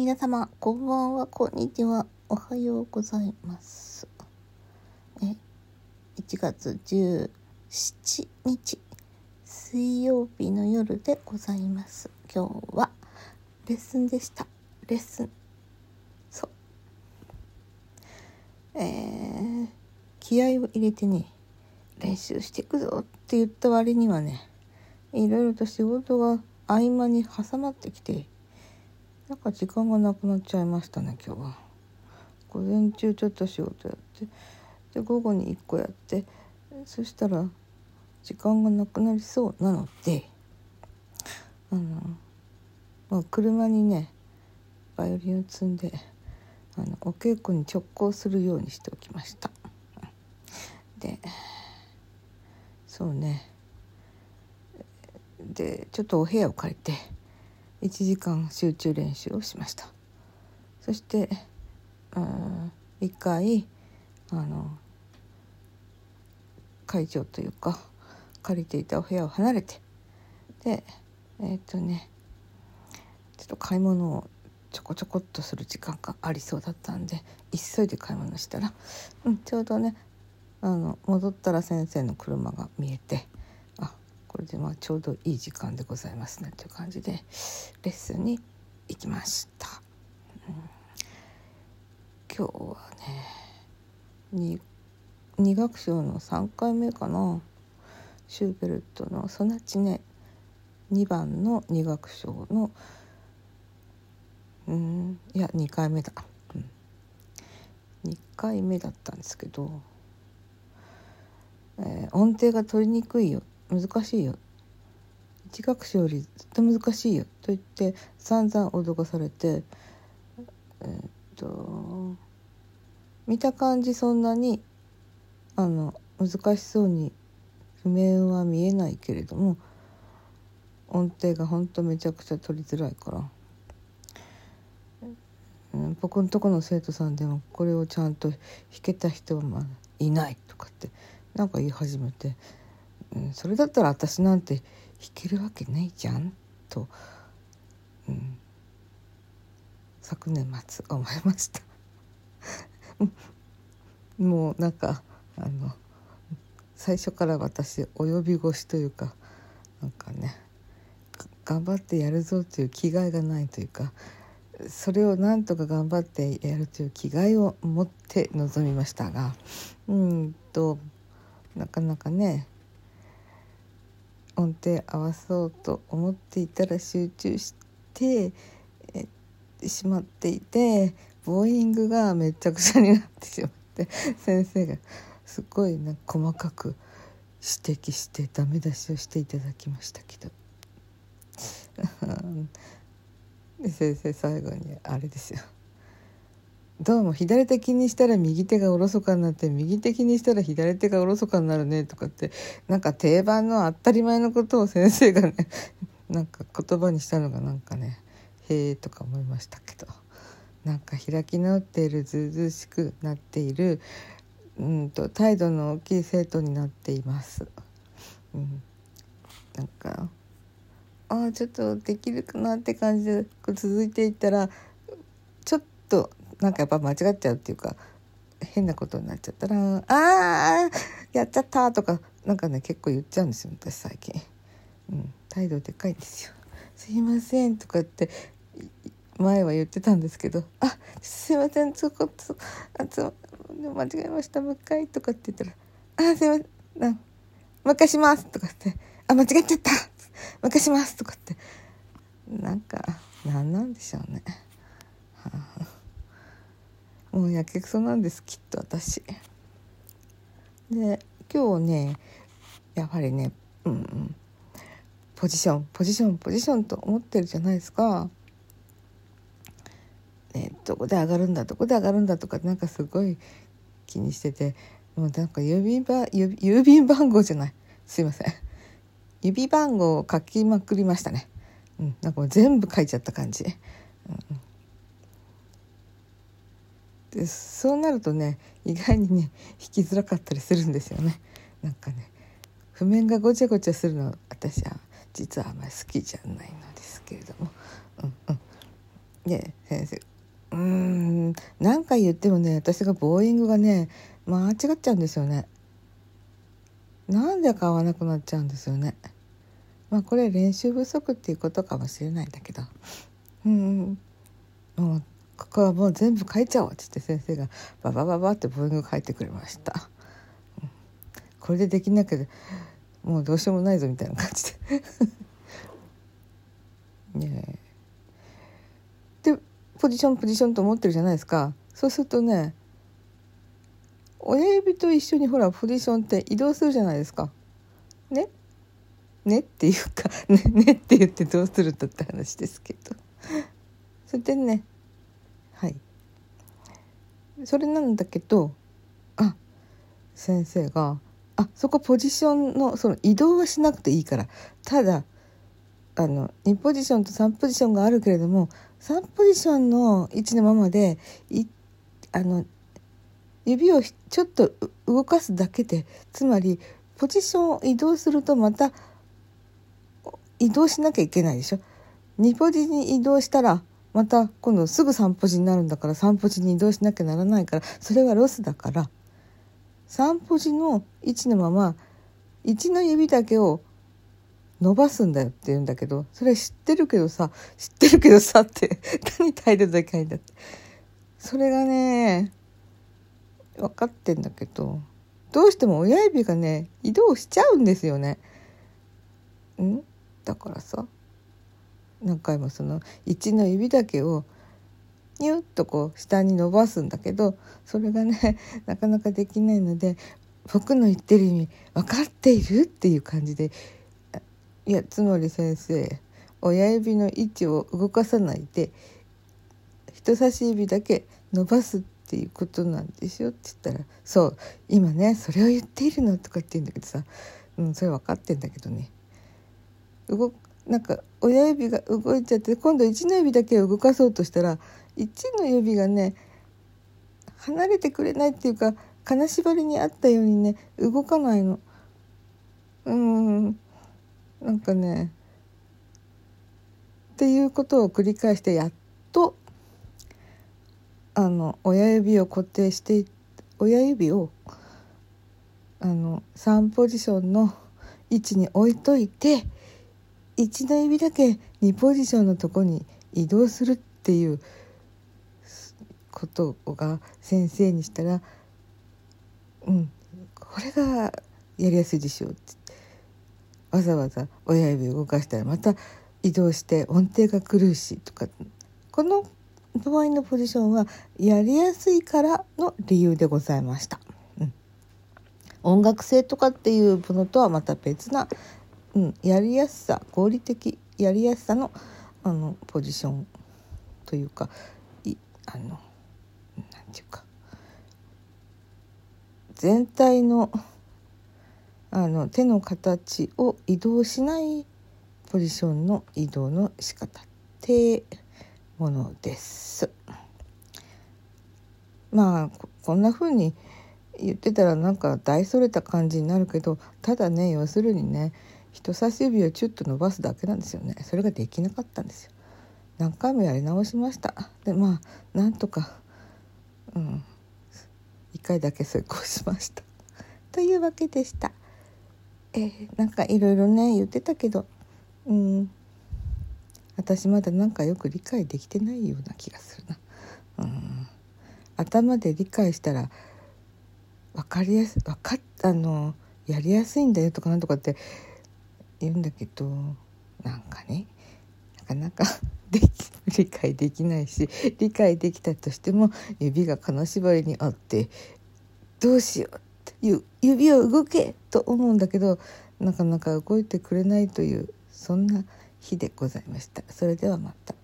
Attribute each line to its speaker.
Speaker 1: 皆様、こんばんは、こんにちは、おはようございます。え、1月17日、水曜日の夜でございます。今日はレッスンでした。レッスン。そう。えー、気合を入れてね、練習していくぞって言った割にはね、いろいろと仕事が合間に挟まってきて、なんか時間がなくなっちゃいましたね今日は。午前中ちょっと仕事やってで午後に1個やってそしたら時間がなくなりそうなのであの、まあ、車にねバイオリンを積んであのお稽古に直行するようにしておきました。でそうね。でちょっとお部屋を借りて1時間集中練習をしました。そしてうん1回あの会場というか借りていたお部屋を離れてでえっ、とねちょっと買い物をちょこちょこっとする時間がありそうだったんで急いで買い物したら、うん、ちょうどねあの戻ったら先生の車が見えてこれでまあちょうどいい時間でございますねという感じでレッスンに行きました、うん、今日はね 2, 2楽章の3回目かな。シューベルトのソナチネ。2番の2楽章のうんいや2回目だ、うん、2回目だったんですけど、えー音程が取りにくいよ難しいよ。一学習よりずっと難しいよ。と言って散々脅かされてえっと見た感じそんなにあの難しそうに譜面は見えないけれども音程がほんとめちゃくちゃ取りづらいから、うん、僕のとこの生徒さんでもこれをちゃんと弾けた人はまあいないとかってなんか言い始めて。うん、それだったら私なんて弾けるわけないじゃん？と、うん、昨年末思いました。もうなんかあの最初から私及び腰というかなんかね頑張ってやるぞという気概がないというかそれをなんとか頑張ってやるという気概を持って臨みましたがうんとなかなかね音程合わそうと思っていたら集中してしまっていてボーイングがめちゃくちゃになってしまって先生がすごいな細かく指摘してダメ出しをしていただきましたけど。先生最後にあれですよ。どうも左手気にしたら右手がおろそかになって右手気にしたら左手がおろそかになるねとかってなんか定番の当たり前のことを先生がね なんか言葉にしたのがなんかねへえとか思いましたけどなんか開き直っているずうずうしくなっているうんと態度の大きい生徒になっています。うん、なんかああちょっとできるかなって感じで続いていったらちょっとなんかやっぱ間違っちゃうっていうか変なことになっちゃったら「ああやっちゃった」とかなんかね結構言っちゃうんですよ私最近。うん、態度でかいんですよ。すいませんとかって前は言ってたんですけど「あすいませんそこそあつ間違えましたもう一回」とかって言ったら「あすいませんなもう一回します」とかって「あ間違えちゃったもう一回します」とかってなんか何なんでしょうね。はあもうやけくそなんですきっと私。で今日ねやはりねうんうん。ポジションポジションポジションと思ってるじゃないですか。ね、どこで上がるんだどこで上がるんだとかなんかすごい気にしててもうなんか郵便番郵郵便番号じゃない。すいません。指番号を書きまくりましたね、うん、なんかもう全部書いちゃった感じ、うん、でそうなるとね意外にね弾きづらかったりするんですよね。なんかね譜面がごちゃごちゃするの私は実はあんまり好きじゃないのですけれども、うんうん、で先生うーん何回言ってもね私がボーイングがね間違っちゃうんですよね。なんで買わなくなっちゃうんですよね。まあこれ練習不足っていうことかもしれないんだけど。うんもうここはもう全部書いちゃおうって言って先生がババババってボーイング書いてくれました。これでできなきゃもうどうしようもないぞみたいな感じで。ねでポジションポジションと思ってるじゃないですか。そうするとね親指と一緒にほらポジションって移動するじゃないですか。ね？ねっていうかねねって言ってどうするんだって話ですけど。それでねそれなんだけどあ先生があそこポジションのその移動はしなくていいからただあの2ポジションと3ポジションがあるけれども3ポジションの位置のままでいあの指をちょっと動かすだけでつまりポジションを移動するとまた移動しなきゃいけないでしょ。2ポジに移動したらまた今度すぐ3ポジになるんだから3ポジに移動しなきゃならないからそれはロスだから。3ポジの位置のまま1の指だけを伸ばすんだよって言うんだけどそれ知ってるけどさ知ってるけどさって 何態度でかいんだって。それがね分かってんだけどどうしても親指がね移動しちゃうんですよね。ん？だからさ何回もその1の指だけをニュッとこう下に伸ばすんだけどそれがね なかなかできないので僕の言ってる意味分かっているっていう感じでいやつまり先生親指の位置を動かさないで人差し指だけ伸ばすっていうことなんでしょって言ったら「そう今ねそれを言っているの」とかって言うんだけどさ、うん、それ分かってんだけどね。動なんか親指が動いちゃって今度1の指だけを動かそうとしたら1の指がね離れてくれないっていうか金縛りにあったようにね動かないの。うんなんかねっていうことを繰り返してやっとあの親指を固定して親指をあの3ポジションの位置に置いといて1の指だけ2ポジションのとこに移動するっていうことが先生にしたら「うんこれがやりやすいでしょう」ってわざわざ親指動かしたらまた移動して音程が狂うしとかこの場合のポジションはやりやすいからの理由でございました。うん、音楽性とかっていうものとはまた別な、うん、やりやすさ合理的やりやすさのあのポジションというかいあの何て言うか全体のあの手の形を移動しないポジションの移動の仕方ってものです。まあこんな風に言ってたらなんか大それた感じになるけどただね要するにね人差し指をチュッと伸ばすだけなんですよね。それができなかったんですよ。何回もやり直しました。でまあなんとかうん1回だけ成功しました。というわけでした。えー、なんかいろいろね言ってたけどうん私まだなんかよく理解できてないような気がするな。うん頭で理解したら分かりやす分かったのやりやすいんだよとかなんとかって言うんだけどなんかねなかなか でき理解できないし理解できたとしても指が金縛りにあってどうしようって指を動けと思うんだけどなかなか動いてくれないというそんな日でございました。それではまた。